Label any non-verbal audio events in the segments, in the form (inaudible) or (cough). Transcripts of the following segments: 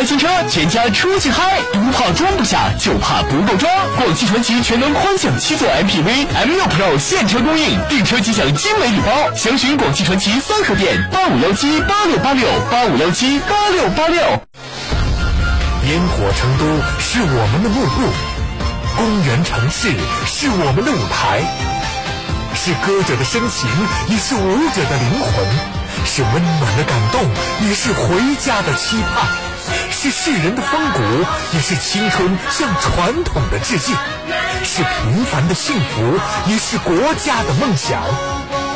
开新车，全家出去嗨，不怕装不下，就怕不够装。广汽传祺全能宽享七座 MPV M6 Pro 现车供应，订车即享精美礼包。详询广汽传祺三河店八五幺七八六八六八五幺七八六八六。烟火成都是我们的幕布，公园城市是我们的舞台，是歌者的深情，也是舞者的灵魂，是温暖的感动，也是回家的期盼，是世人的风骨，也是青春向传统的致敬，是平凡的幸福，也是国家的梦想。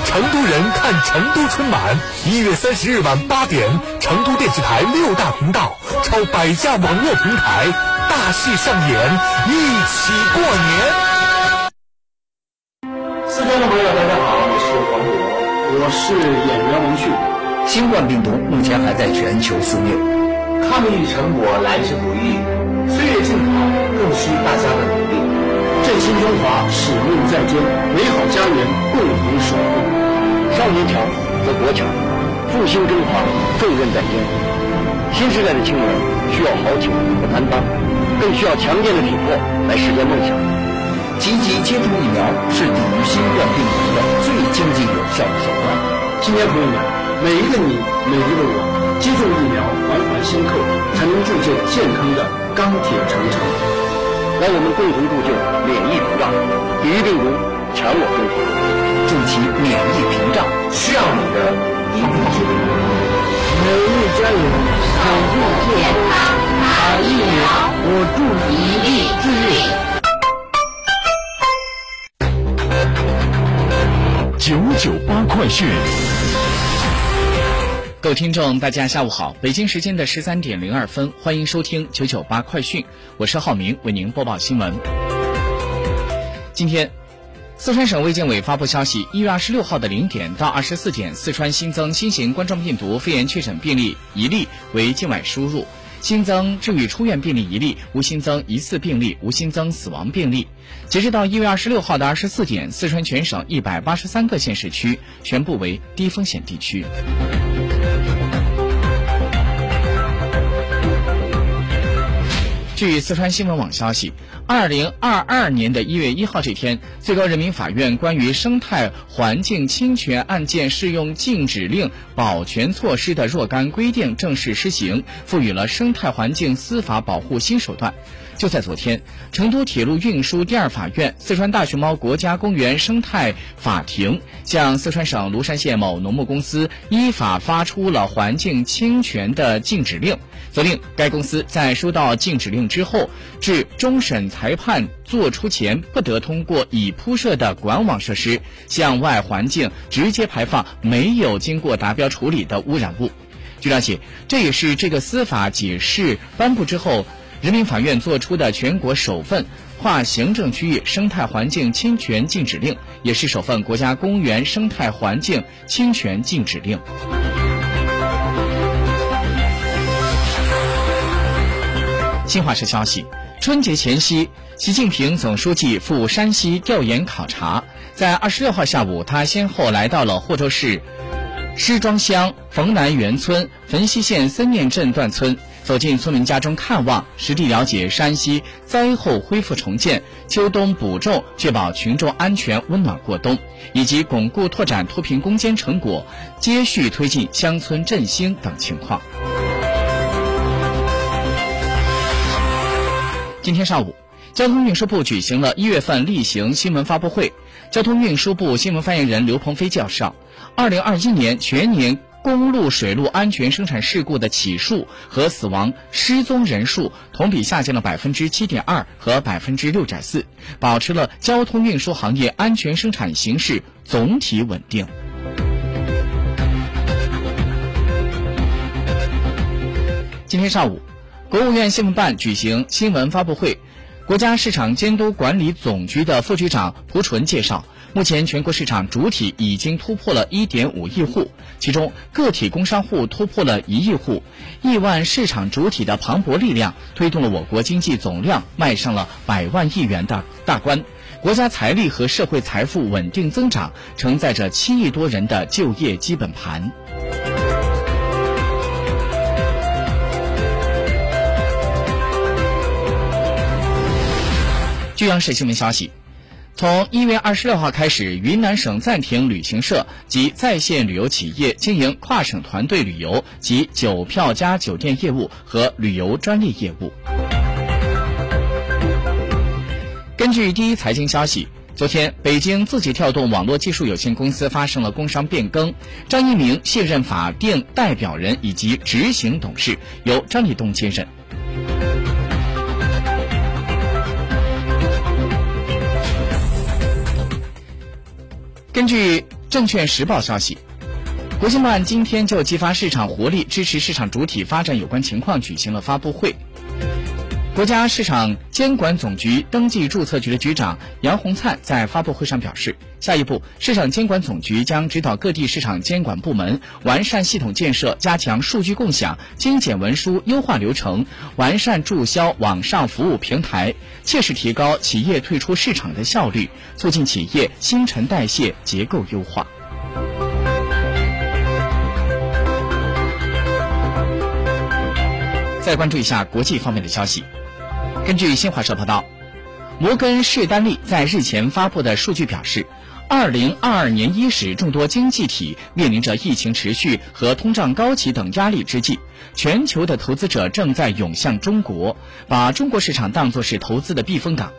成都人看成都春晚，一月三十日晚八点，成都电视台六大频道超百家网络平台，大戏上演，一起过年。四川的朋友，大家好，我是黄渤，我是演员王迅。新冠病毒目前还在全球肆虐，抗疫成果来之不易，岁月静好更需大家的努力。振兴中华，使命在肩，美好家园共同守护。少年强则国强，复兴中华重任在肩。新时代的青年需要豪情和担当，更需要强健的体魄来实现梦想。积极接种疫苗是抵御新冠病毒的最经济有效的手段。青年朋友们，每一个你，每一个我，接种疫苗，环环相扣，才能铸就健康的钢铁长城。让我们共同铸就免疫屏障，抵御病毒，强我中华。筑起免疫屏障，需要你的一臂之力。每日加油，守护健康，打疫苗，我助一臂之力。九九八快讯。各位听众，大家下午好！北京时间的十三点零二分，欢迎收听九九八快讯，我是浩明，为您播报新闻。今天，四川省卫健委发布消息，一月二十六号的零点到二十四点，四川新增新型冠状病毒肺炎确诊病例一例为境外输入，新增治愈出院病例一例，无新增疑似病例，无新增死亡病例。截止到一月二十六号的二十四点，四川全省一百八十三个县市区全部为低风险地区。据四川新闻网消息，二零二二年的一月一号这天，最高人民法院关于生态环境侵权案件适用禁止令保全措施的若干规定正式施行，赋予了生态环境司法保护新手段。就在昨天，成都铁路运输第二法院、四川大熊猫国家公园生态法庭向四川省芦山县某农牧公司依法发出了环境侵权的禁止令，责令该公司在收到禁止令之后，至终审裁判作出前，不得通过已铺设的管网设施向外环境直接排放没有经过达标处理的污染物。据了解，这也是这个司法解释颁布之后。人民法院作出的全国首份跨行政区域生态环境侵权禁止令，也是首份国家公园生态环境侵权禁止令。新华社消息，春节前夕，习近平总书记赴山西调研考察。在二十六号下午，他先后来到了霍州市施庄乡冯南园村、汾西县森念镇段村。走进村民家中看望，实地了解山西灾后恢复重建、秋冬补种，确保群众安全温暖过冬，以及巩固拓展脱贫攻坚成果、接续推进乡村振兴等情况。今天上午，交通运输部举行了一月份例行新闻发布会。交通运输部新闻发言人刘鹏飞介绍，二零二一年全年。公路水路安全生产事故的起数和死亡失踪人数同比下降了百分之七点二和百分之六点四，保持了交通运输行业安全生产形势总体稳定。今天上午。国务院新闻办举行新闻发布会，国家市场监督管理总局的副局长蒲纯介绍，目前全国市场主体已经突破了一点五亿户，其中个体工商户突破了一亿户，亿万市场主体的磅礴力量推动了我国经济总量迈上了百万亿元的大关，国家财力和社会财富稳定增长，承载着七亿多人的就业基本盘。央视新闻消息，从一月二十六号开始，云南省暂停旅行社及在线旅游企业经营跨省团队旅游及酒票加酒店业务和旅游专利业务。根据第一财经消息，昨天北京字节跳动网络技术有限公司发生了工商变更，张一鸣卸任法定代表人以及执行董事，由张立东接任。根据证券时报消息，国新办今天就激发市场活力、支持市场主体发展有关情况举行了发布会。国家市场监管总局登记注册局的局长杨洪灿在发布会上表示，下一步，市场监管总局将指导各地市场监管部门完善系统建设，加强数据共享、精简文书、优化流程，完善注销网上服务平台，切实提高企业退出市场的效率，促进企业新陈代谢结构优化。再关注一下国际方面的消息。根据新华社报道，摩根士丹利在日前发布的数据表示，二零二二年伊始，众多经济体面临着疫情持续和通胀高企等压力之际，全球的投资者正在涌向中国，把中国市场当作是投资的避风港。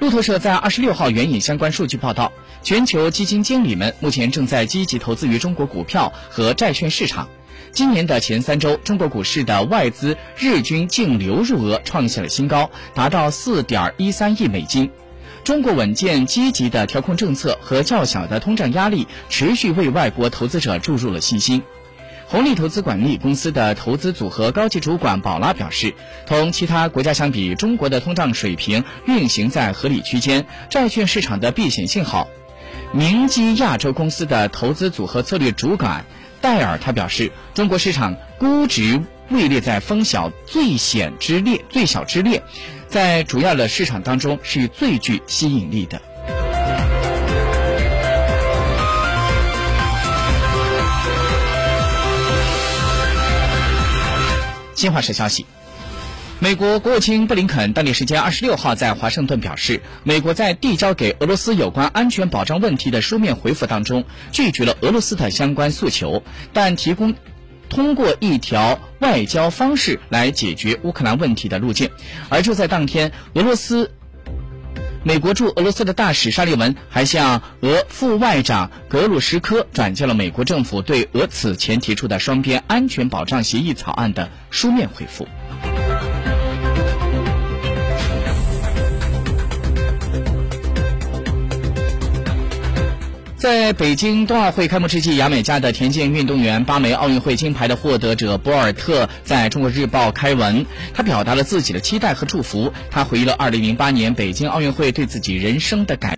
路透社在二十六号援引相关数据报道，全球基金经理们目前正在积极投资于中国股票和债券市场。今年的前三周，中国股市的外资日均净流入额创下了新高，达到四点一三亿美金。中国稳健积极的调控政策和较小的通胀压力，持续为外国投资者注入了信心。红利投资管理公司的投资组合高级主管宝拉表示，同其他国家相比，中国的通胀水平运行在合理区间，债券市场的避险性好。明基亚洲公司的投资组合策略主管。戴尔他表示，中国市场估值位列在风小最险之列、最小之列，在主要的市场当中是最具吸引力的。新华社消息。美国国务卿布林肯当地时间二十六号在华盛顿表示，美国在递交给俄罗斯有关安全保障问题的书面回复当中，拒绝了俄罗斯的相关诉求，但提供 (laughs) 通过一条外交方式来解决乌克兰问题的路径。而就在当天，俄罗斯美国驻俄罗斯的大使沙利文还向俄副外长格鲁什科转交了美国政府对俄此前提出的双边安全保障协议草案的书面回复。在北京冬奥会开幕之际，牙买加的田径运动员、八枚奥运会金牌的获得者博尔特在中国日报开文，他表达了自己的期待和祝福。他回忆了2008年北京奥运会对自己人生的改。